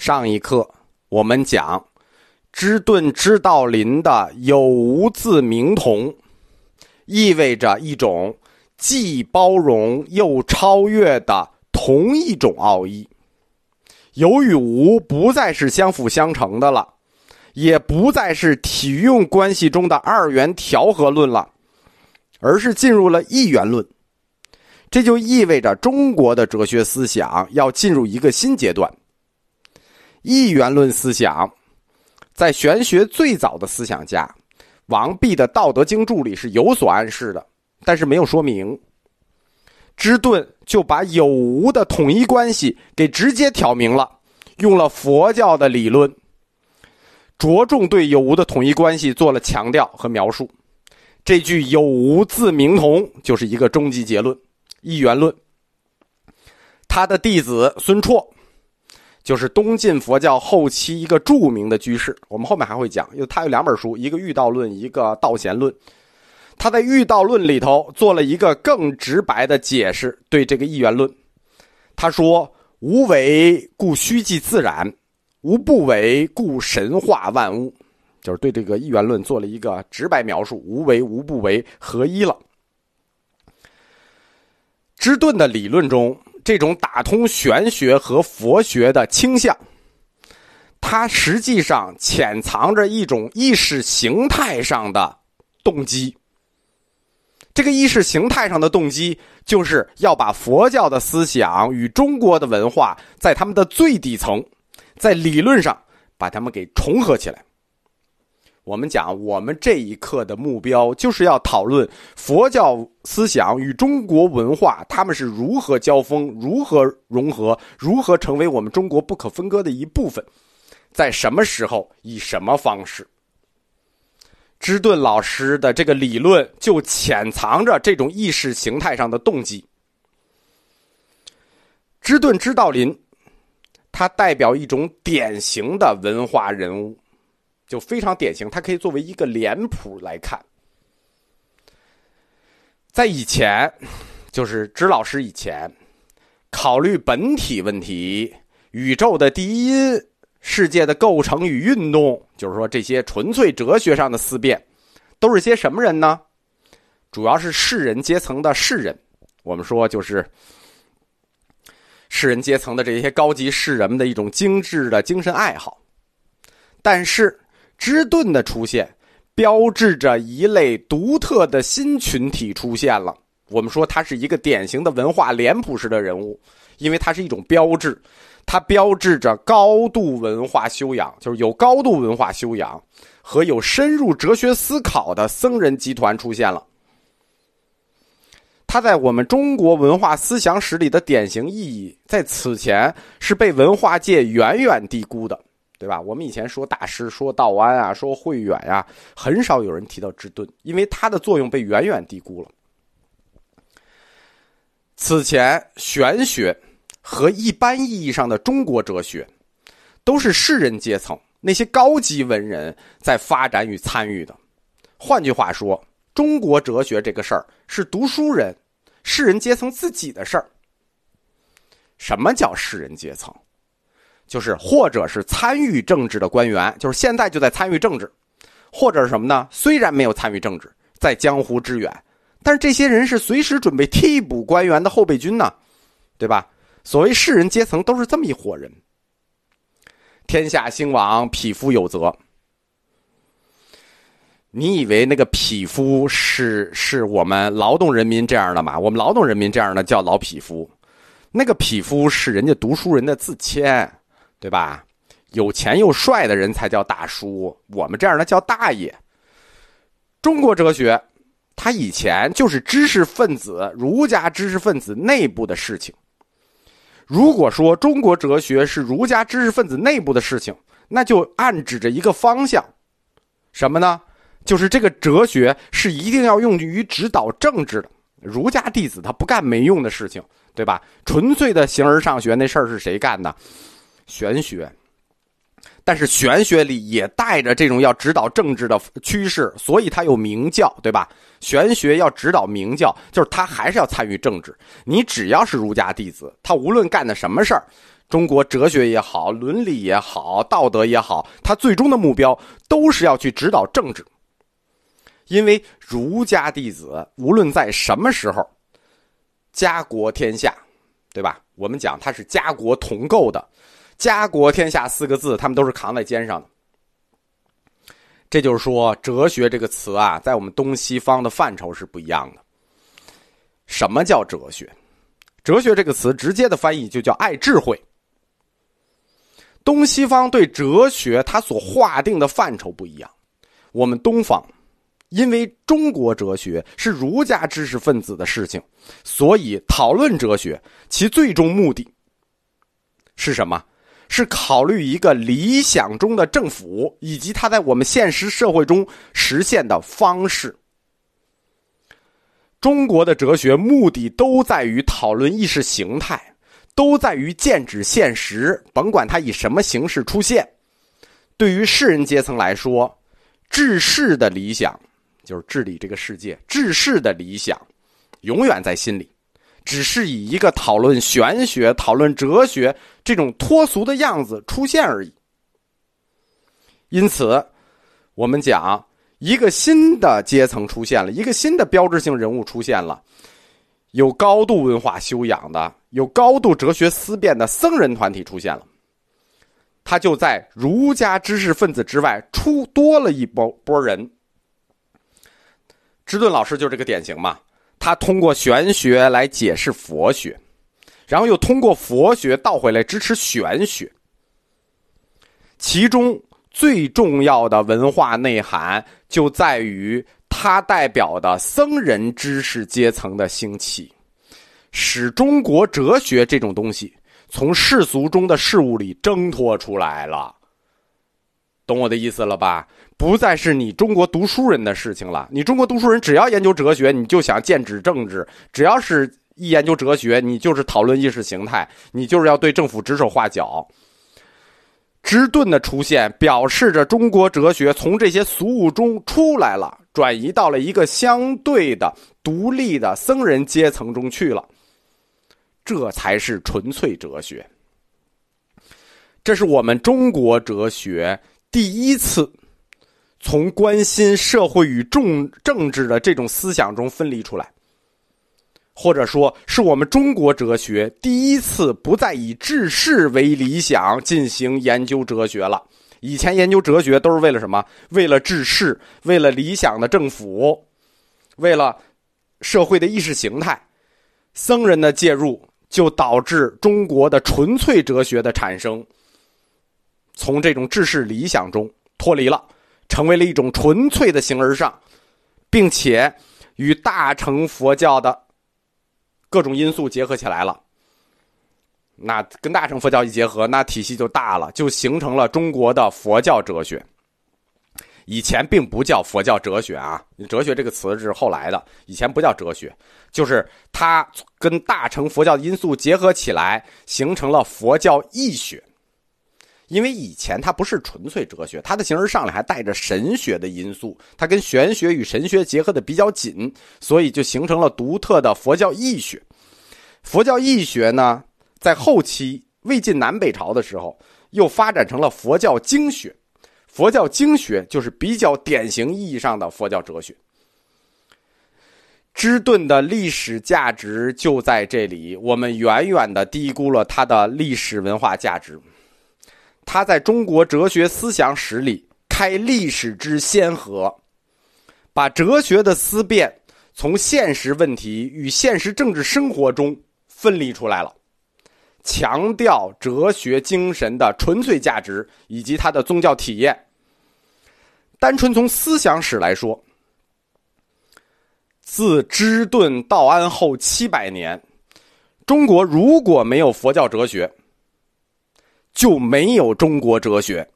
上一课我们讲，知顿知道林的有无字明同，意味着一种既包容又超越的同一种奥义。有与无不再是相辅相成的了，也不再是体用关系中的二元调和论了，而是进入了一元论。这就意味着中国的哲学思想要进入一个新阶段。一元论思想，在玄学最早的思想家王弼的《道德经注》里是有所暗示的，但是没有说明。芝顿就把有无的统一关系给直接挑明了，用了佛教的理论，着重对有无的统一关系做了强调和描述。这句“有无自明同”就是一个终极结论，一元论。他的弟子孙绰。就是东晋佛教后期一个著名的居士，我们后面还会讲，因为他有两本书，一个《遇道论》，一个《道贤论》。他在《遇道论》里头做了一个更直白的解释，对这个一元论，他说：“无为故虚即自然，无不为故神化万物。”就是对这个一元论做了一个直白描述，无为无不为合一了。芝顿的理论中。这种打通玄学和佛学的倾向，它实际上潜藏着一种意识形态上的动机。这个意识形态上的动机，就是要把佛教的思想与中国的文化，在他们的最底层，在理论上把他们给重合起来。我们讲，我们这一课的目标就是要讨论佛教思想与中国文化，他们是如何交锋、如何融合、如何成为我们中国不可分割的一部分，在什么时候、以什么方式。芝顿老师的这个理论就潜藏着这种意识形态上的动机。芝顿知道林，他代表一种典型的文化人物。就非常典型，它可以作为一个脸谱来看。在以前，就是支老师以前，考虑本体问题、宇宙的第一因、世界的构成与运动，就是说这些纯粹哲学上的思辨，都是些什么人呢？主要是士人阶层的士人，我们说就是士人阶层的这些高级士人们的一种精致的精神爱好，但是。芝顿的出现，标志着一类独特的新群体出现了。我们说他是一个典型的文化脸谱式的人物，因为他是一种标志，它标志着高度文化修养，就是有高度文化修养和有深入哲学思考的僧人集团出现了。他在我们中国文化思想史里的典型意义，在此前是被文化界远远低估的。对吧？我们以前说大师，说道安啊，说慧远呀，很少有人提到芝顿，因为他的作用被远远低估了。此前，玄学和一般意义上的中国哲学，都是士人阶层那些高级文人在发展与参与的。换句话说，中国哲学这个事儿是读书人、士人阶层自己的事儿。什么叫士人阶层？就是，或者是参与政治的官员，就是现在就在参与政治，或者是什么呢？虽然没有参与政治，在江湖支援，但是这些人是随时准备替补官员的后备军呢，对吧？所谓士人阶层都是这么一伙人。天下兴亡，匹夫有责。你以为那个匹夫是是我们劳动人民这样的吗？我们劳动人民这样的叫老匹夫，那个匹夫是人家读书人的自谦。对吧？有钱又帅的人才叫大叔，我们这样的叫大爷。中国哲学，它以前就是知识分子、儒家知识分子内部的事情。如果说中国哲学是儒家知识分子内部的事情，那就暗指着一个方向，什么呢？就是这个哲学是一定要用于指导政治的。儒家弟子他不干没用的事情，对吧？纯粹的形而上学那事儿是谁干的？玄学，但是玄学里也带着这种要指导政治的趋势，所以它有明教，对吧？玄学要指导明教，就是他还是要参与政治。你只要是儒家弟子，他无论干的什么事儿，中国哲学也好，伦理也好，道德也好，他最终的目标都是要去指导政治。因为儒家弟子无论在什么时候，家国天下，对吧？我们讲他是家国同构的，“家国天下”四个字，他们都是扛在肩上的。这就是说，哲学这个词啊，在我们东西方的范畴是不一样的。什么叫哲学？哲学这个词直接的翻译就叫爱智慧。东西方对哲学它所划定的范畴不一样，我们东方。因为中国哲学是儒家知识分子的事情，所以讨论哲学其最终目的是什么？是考虑一个理想中的政府以及它在我们现实社会中实现的方式。中国的哲学目的都在于讨论意识形态，都在于剑指现实，甭管它以什么形式出现。对于士人阶层来说，治世的理想。就是治理这个世界，治世的理想，永远在心里，只是以一个讨论玄学、讨论哲学这种脱俗的样子出现而已。因此，我们讲一个新的阶层出现了，一个新的标志性人物出现了，有高度文化修养的、有高度哲学思辨的僧人团体出现了，他就在儒家知识分子之外出多了一波波人。芝顿老师就这个典型嘛，他通过玄学来解释佛学，然后又通过佛学倒回来支持玄学。其中最重要的文化内涵就在于它代表的僧人知识阶层的兴起，使中国哲学这种东西从世俗中的事物里挣脱出来了。懂我的意思了吧？不再是你中国读书人的事情了。你中国读书人只要研究哲学，你就想剑指政治；只要是一研究哲学，你就是讨论意识形态，你就是要对政府指手画脚。芝顿的出现，表示着中国哲学从这些俗物中出来了，转移到了一个相对的独立的僧人阶层中去了。这才是纯粹哲学。这是我们中国哲学第一次。从关心社会与重政治的这种思想中分离出来，或者说是我们中国哲学第一次不再以治世为理想进行研究哲学了。以前研究哲学都是为了什么？为了治世，为了理想的政府，为了社会的意识形态。僧人的介入就导致中国的纯粹哲学的产生，从这种治世理想中脱离了。成为了一种纯粹的形而上，并且与大乘佛教的各种因素结合起来了。那跟大乘佛教一结合，那体系就大了，就形成了中国的佛教哲学。以前并不叫佛教哲学啊，哲学这个词是后来的，以前不叫哲学，就是它跟大乘佛教的因素结合起来，形成了佛教义学。因为以前它不是纯粹哲学，它的形式上来还带着神学的因素，它跟玄学与神学结合的比较紧，所以就形成了独特的佛教义学。佛教义学呢，在后期魏晋南北朝的时候，又发展成了佛教经学。佛教经学就是比较典型意义上的佛教哲学。芝顿的历史价值就在这里，我们远远的低估了它的历史文化价值。他在中国哲学思想史里开历史之先河，把哲学的思辨从现实问题与现实政治生活中分离出来了，强调哲学精神的纯粹价值以及它的宗教体验。单纯从思想史来说，自芝顿道安后七百年，中国如果没有佛教哲学。就没有中国哲学。